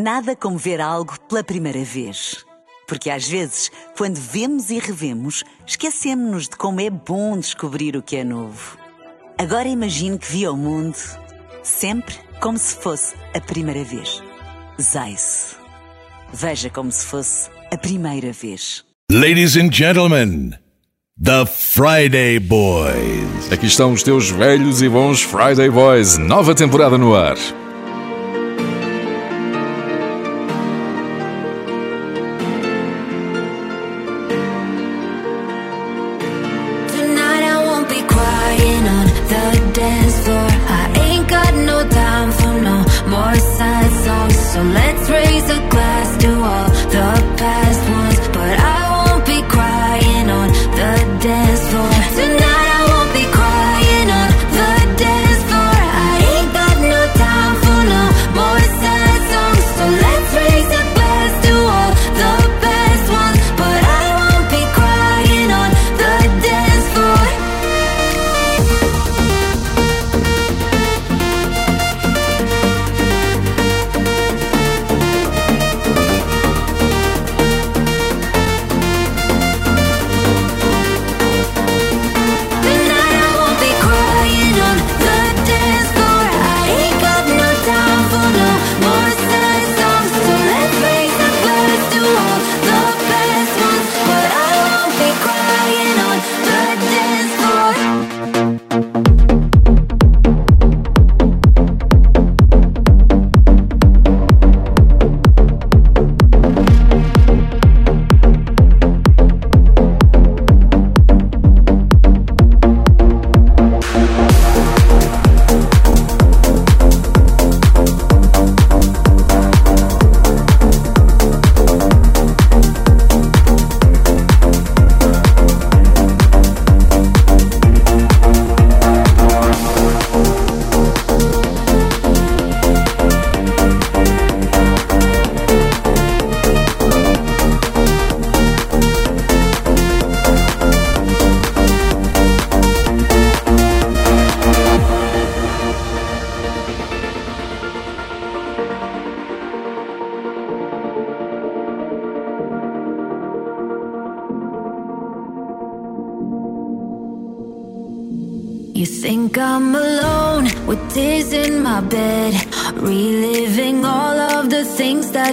Nada como ver algo pela primeira vez. Porque às vezes, quando vemos e revemos, esquecemos-nos de como é bom descobrir o que é novo. Agora imagine que viu o mundo sempre como se fosse a primeira vez. Zais. Veja como se fosse a primeira vez. Ladies and gentlemen, The Friday Boys. Aqui estão os teus velhos e bons Friday Boys, nova temporada no ar.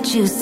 juice.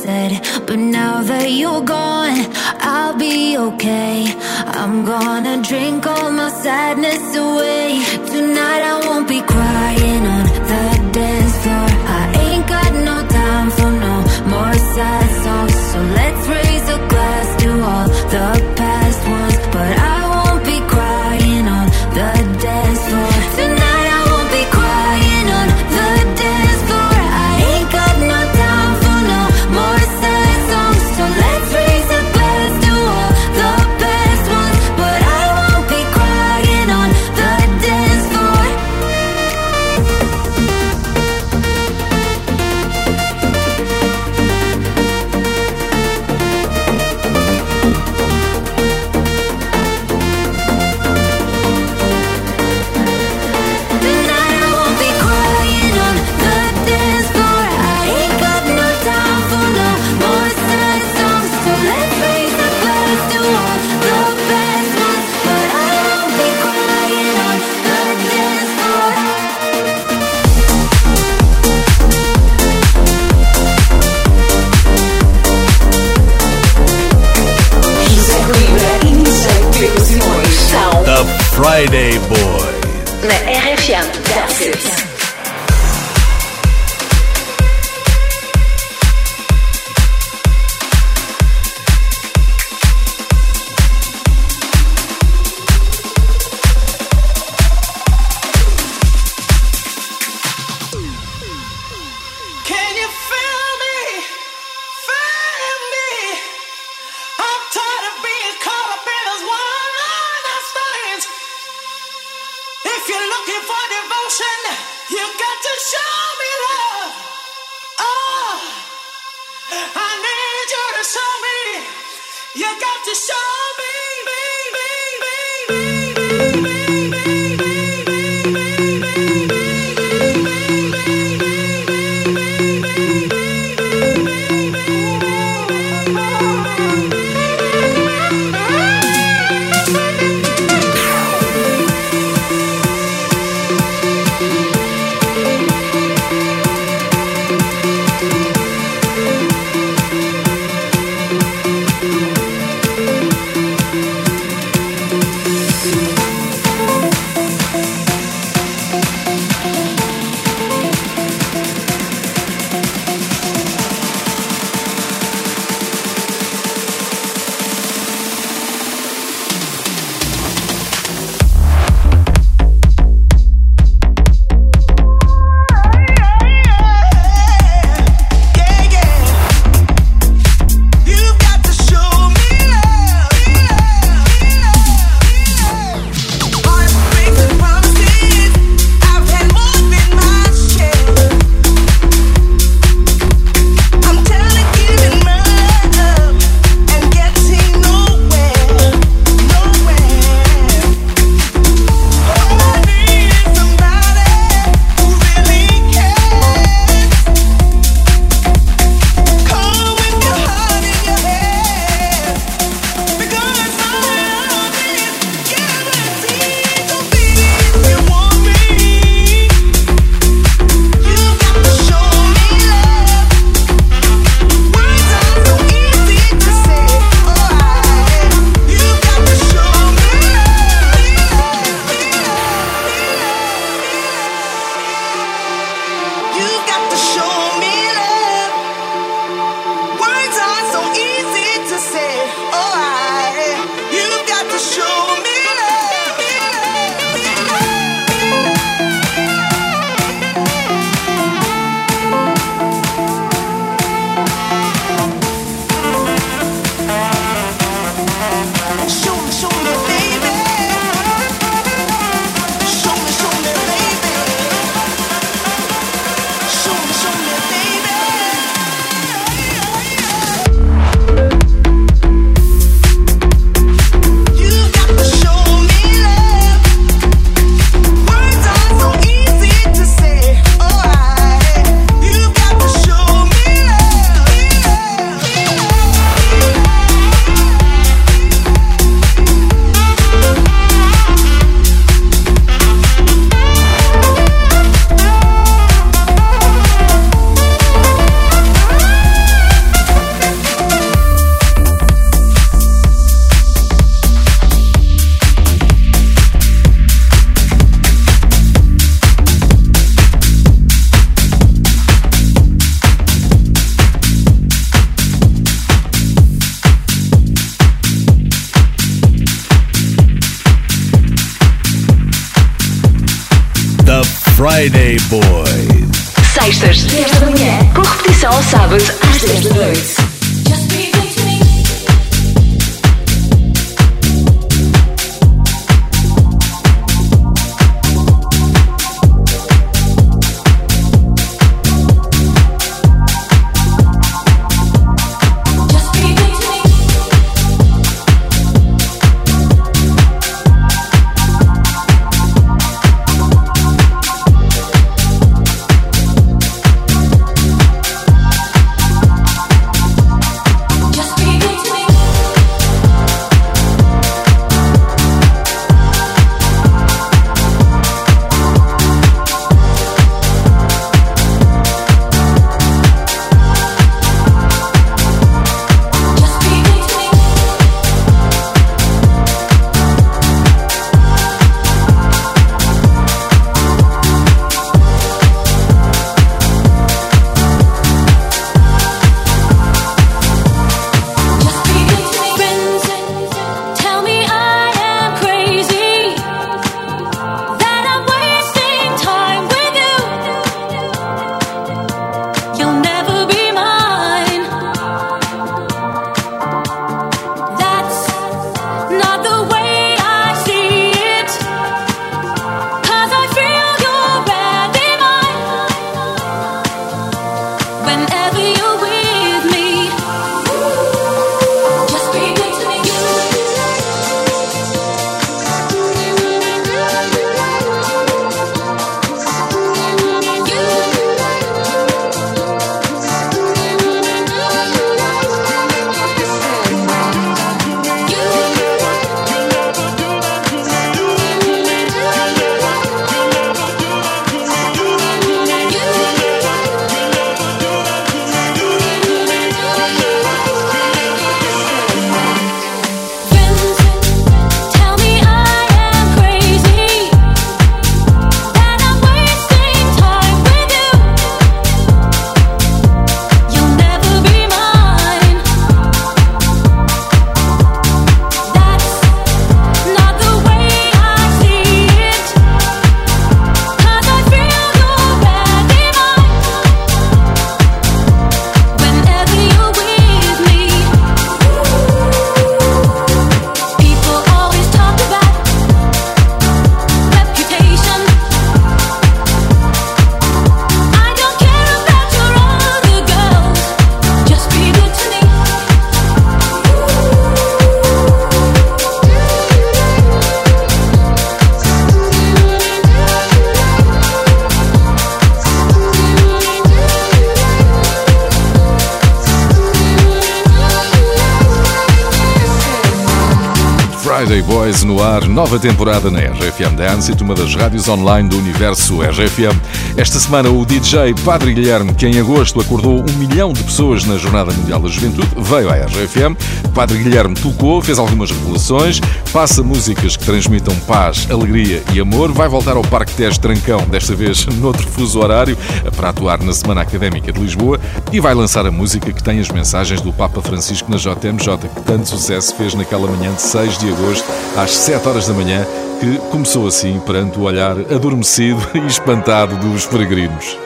Boys no ar, nova temporada na RFM Dance, uma das rádios online do universo RFM. Esta semana o DJ Padre Guilherme, que em agosto acordou um milhão de pessoas na Jornada Mundial da Juventude, veio à RFM. Padre Guilherme tocou, fez algumas revelações, passa músicas que transmitam paz, alegria e amor. Vai voltar ao Parque Tejo Trancão, desta vez noutro fuso horário, para atuar na Semana Académica de Lisboa e vai lançar a música que tem as mensagens do Papa Francisco na JMJ, que tanto sucesso fez naquela manhã de 6 de agosto, às 7 horas da manhã, que começou assim perante o olhar adormecido e espantado dos peregrinos.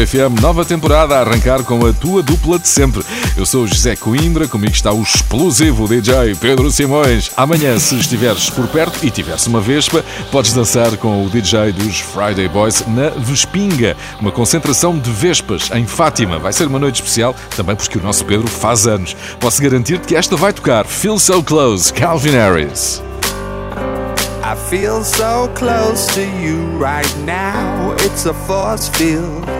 RFM, nova temporada a arrancar com a tua dupla de sempre. Eu sou José Coimbra, comigo está o explosivo DJ Pedro Simões. Amanhã, se estiveres por perto e tiveres uma vespa, podes dançar com o DJ dos Friday Boys na Vespinga, uma concentração de vespas em Fátima. Vai ser uma noite especial, também porque o nosso Pedro faz anos. Posso garantir-te que esta vai tocar Feel So Close, Calvin Harris. I feel so close to you right now. It's a force field.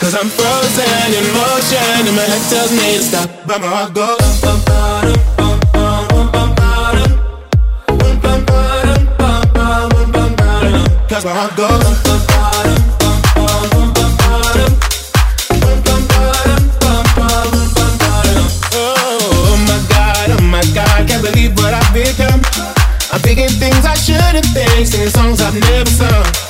Cause I'm frozen in motion, and my head tells me to stop, but my heart goes. Bum, bum, bum, That's my heart goes. Oh my god, oh my god, can't believe what I've become. I'm thinking things I shouldn't think, singing songs I've never sung.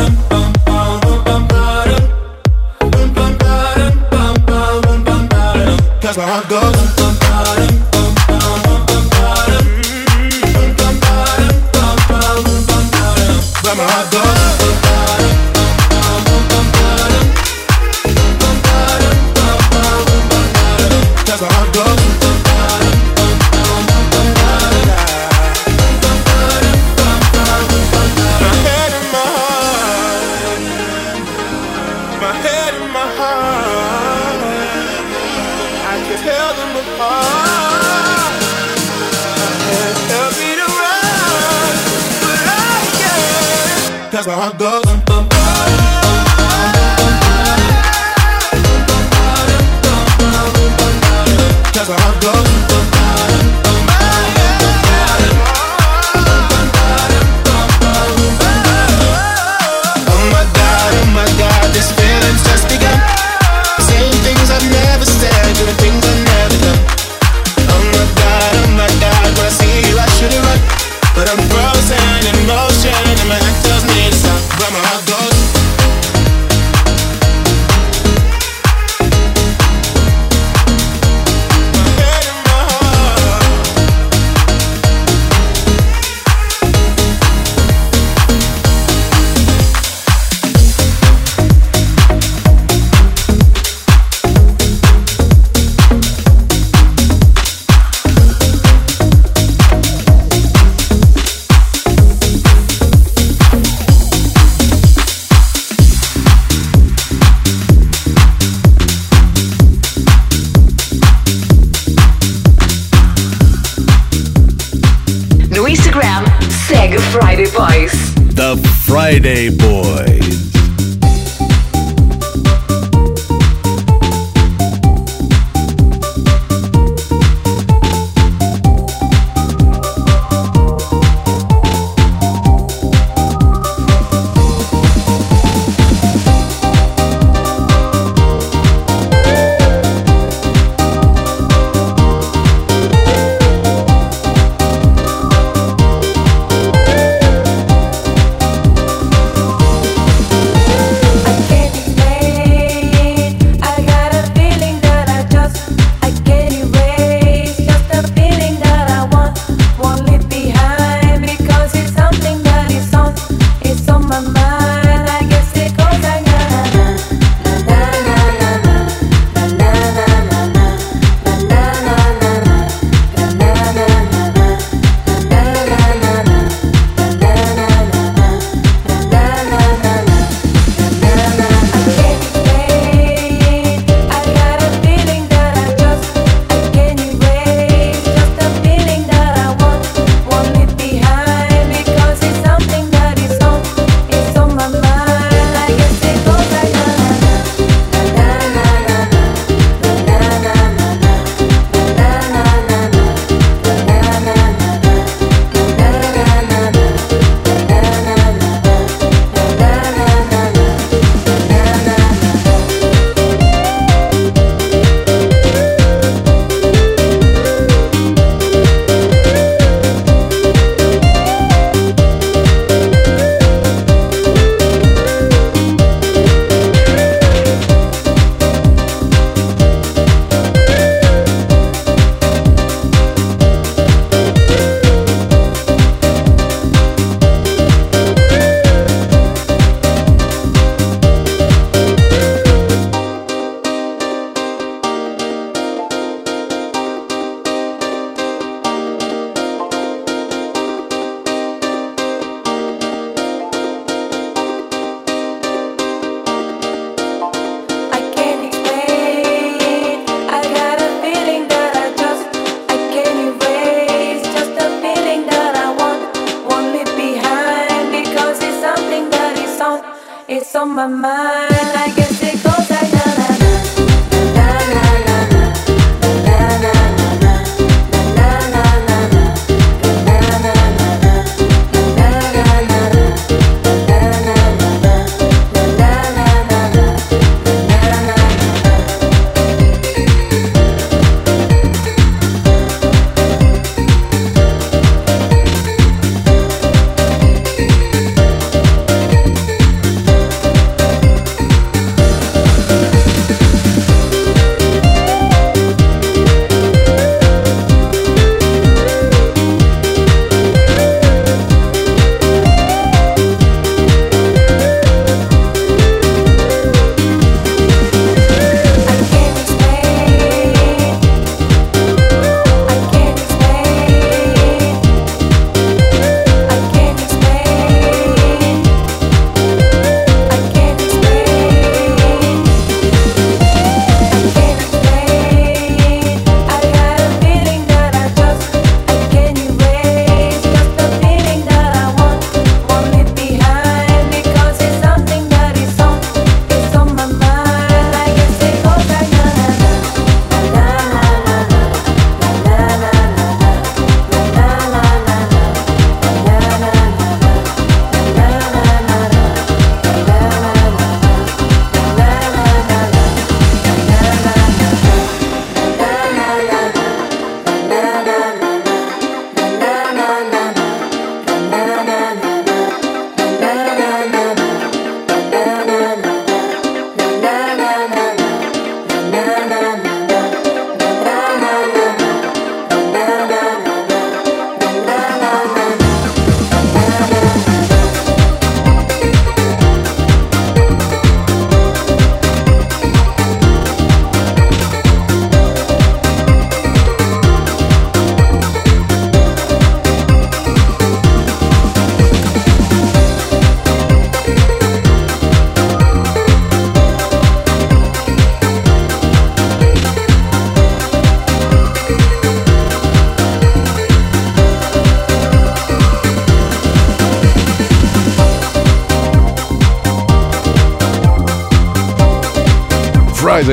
that's where I go. Where my heart goes. that's where I go.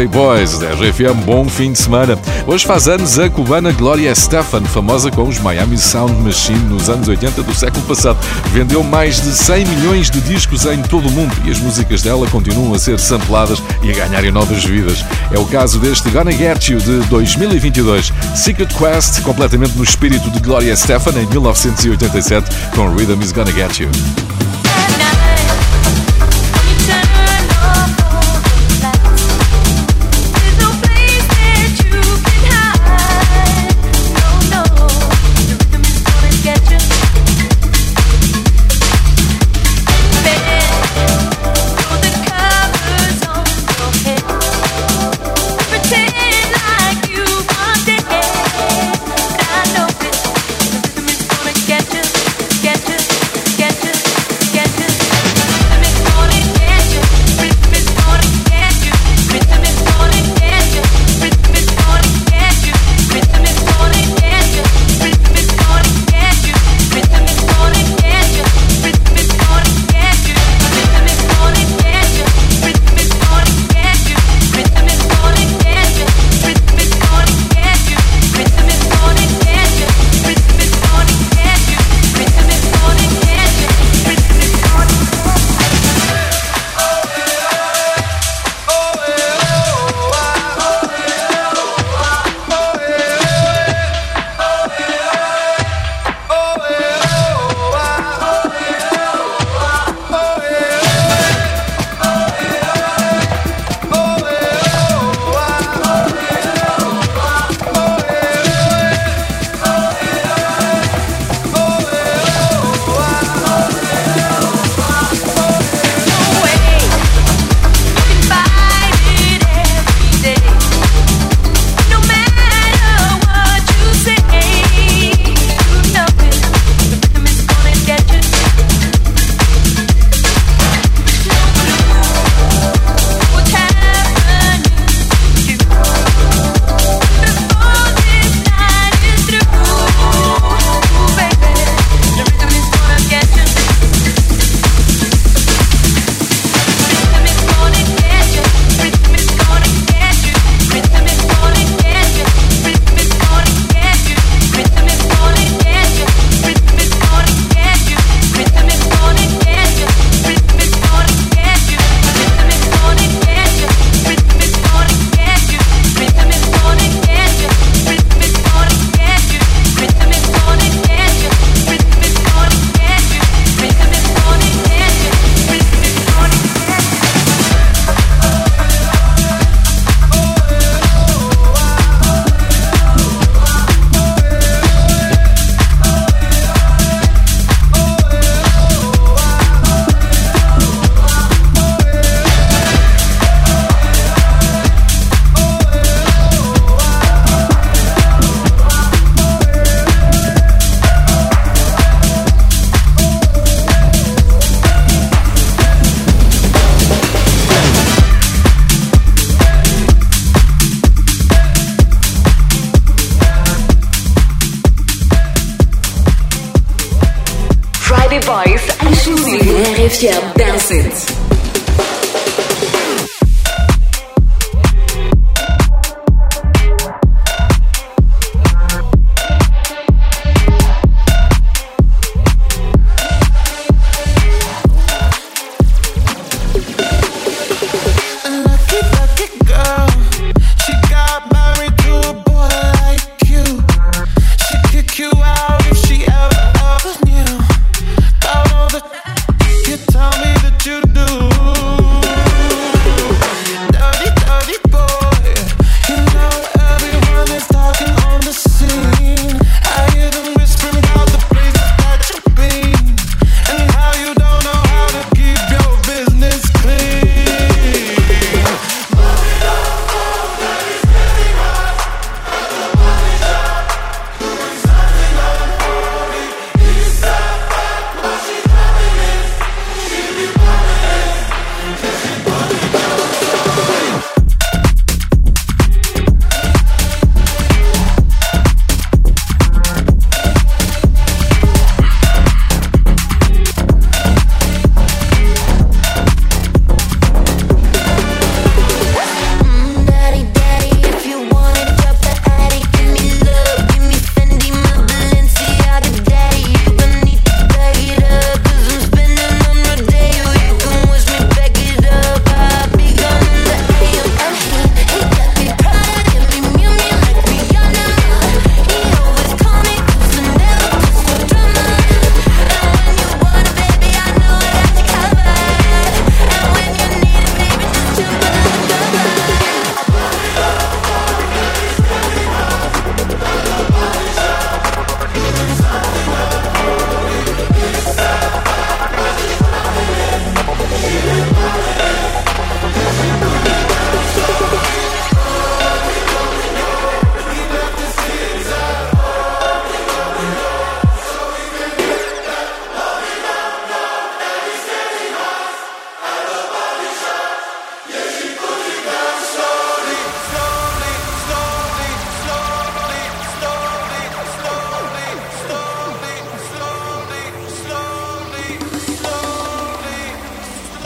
Boys da RFM, bom fim de semana. Hoje faz anos a cubana Gloria Estefan, famosa com os Miami Sound Machine nos anos 80 do século passado. Vendeu mais de 100 milhões de discos em todo o mundo e as músicas dela continuam a ser sampladas e a ganharem novas vidas. É o caso deste Gonna Get You de 2022. Secret Quest, completamente no espírito de Gloria Estefan em 1987, com Rhythm is Gonna Get You.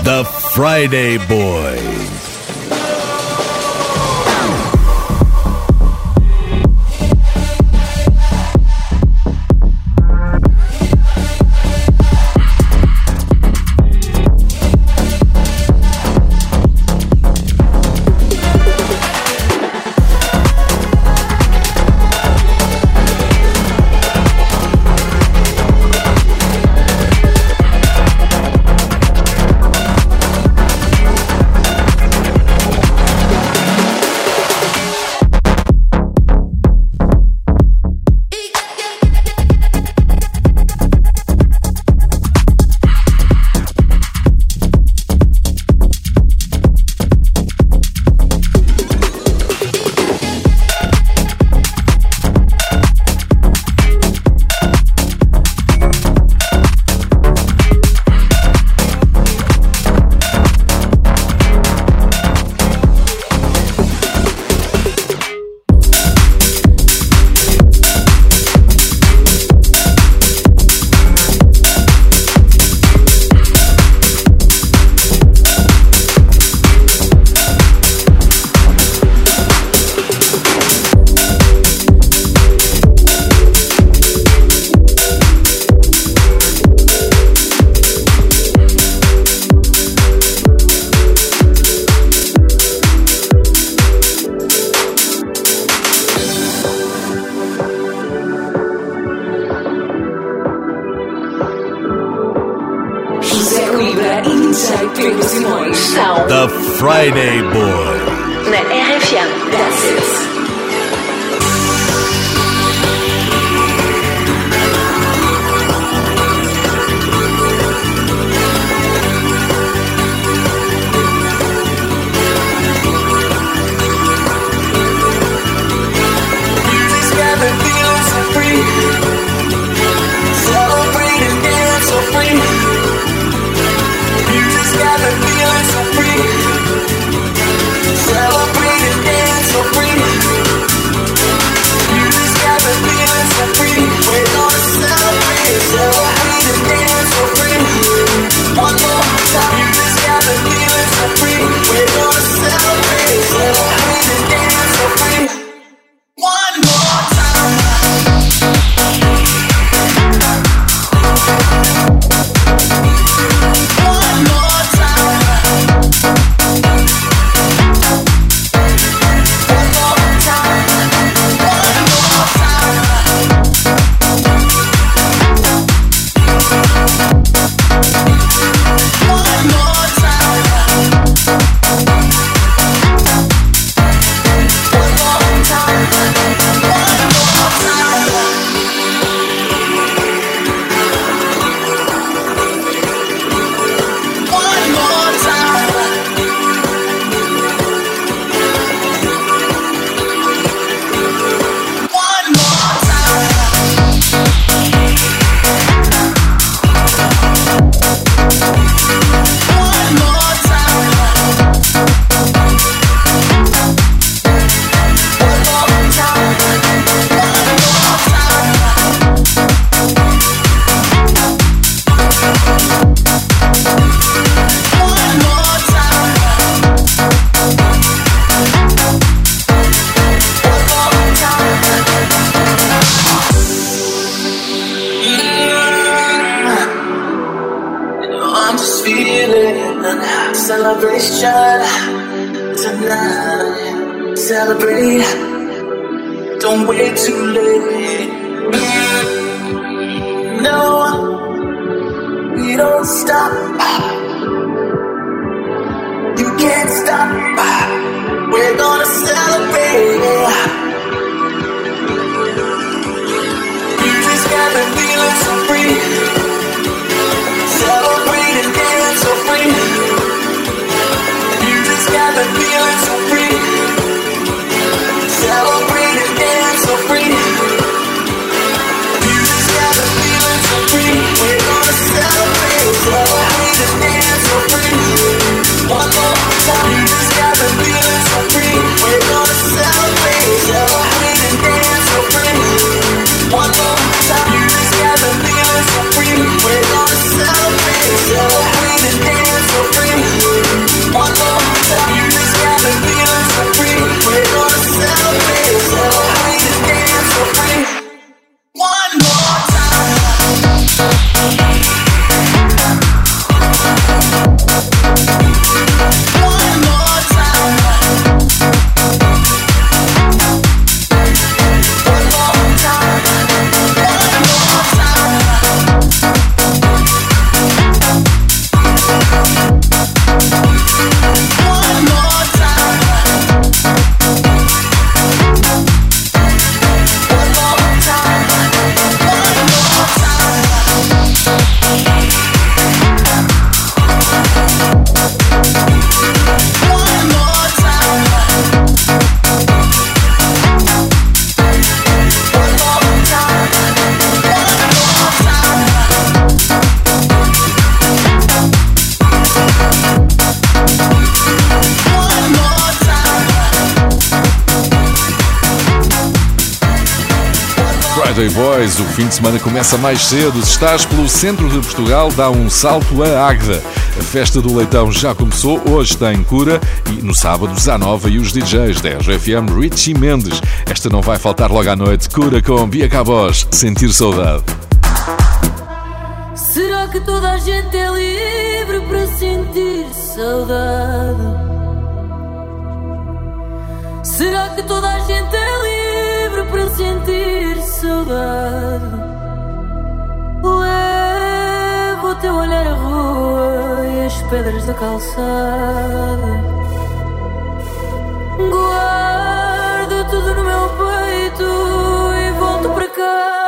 The Friday Boys. We're gonna celebrate, celebrate and dance. O fim de semana começa mais cedo. Se estás pelo centro de Portugal, dá um salto a Águeda. A festa do leitão já começou, hoje tem cura e no sábado Zanova e os DJs da RFM Richie Mendes. Esta não vai faltar logo à noite. Cura com Bia Cabos, sentir saudade. Será que toda a gente é livre para sentir saudade? Será que toda a gente é livre sentir saudade? Levo o teu olhar à rua e as pedras da calçada. Guardo tudo no meu peito e volto para casa.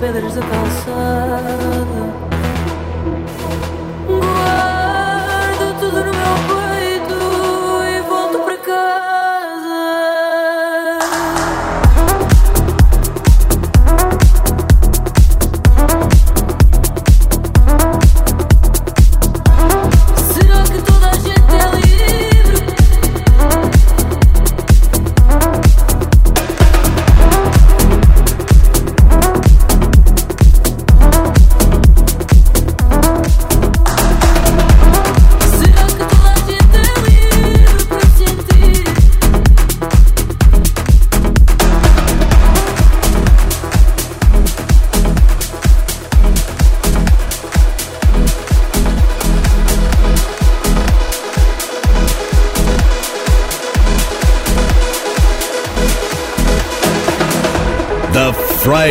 Pedras da calçada. Guardo tudo no meu peito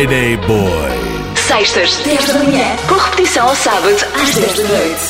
Friday Boy. Sextas, 10 da manhã, com repetição ao sábado às 10 da noite.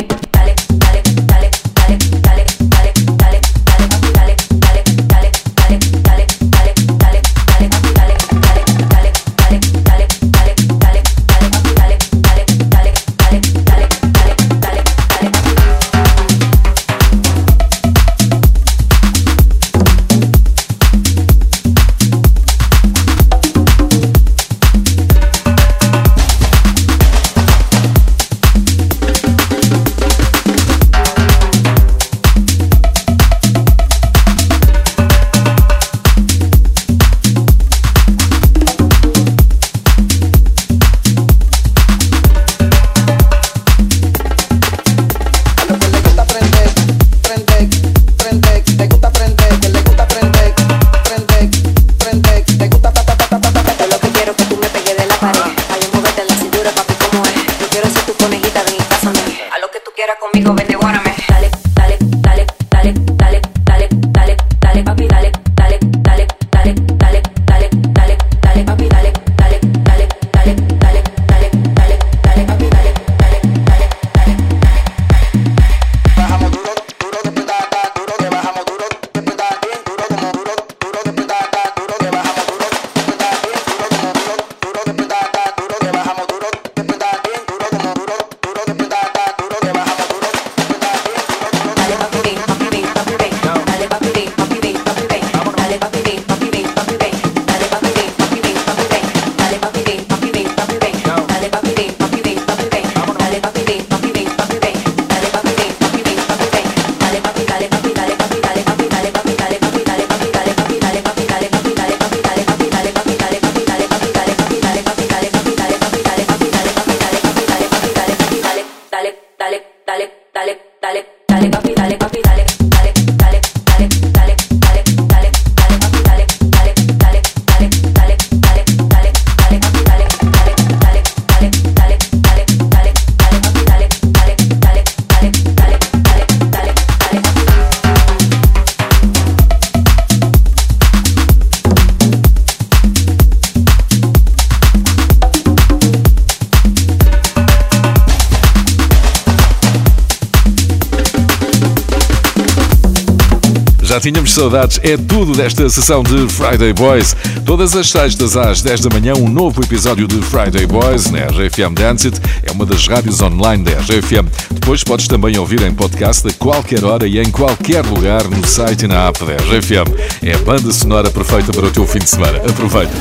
saudades, é tudo desta sessão de Friday Boys. Todas as sextas às 10 da manhã, um novo episódio de Friday Boys na RFM Dance It. É uma das rádios online da RFM. Depois podes também ouvir em podcast a qualquer hora e em qualquer lugar no site e na app da RFM. É a banda sonora perfeita para o teu fim de semana. Aproveita.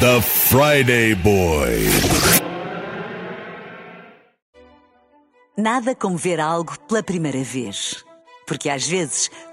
The Friday Boys. Nada como ver algo pela primeira vez. Porque às vezes,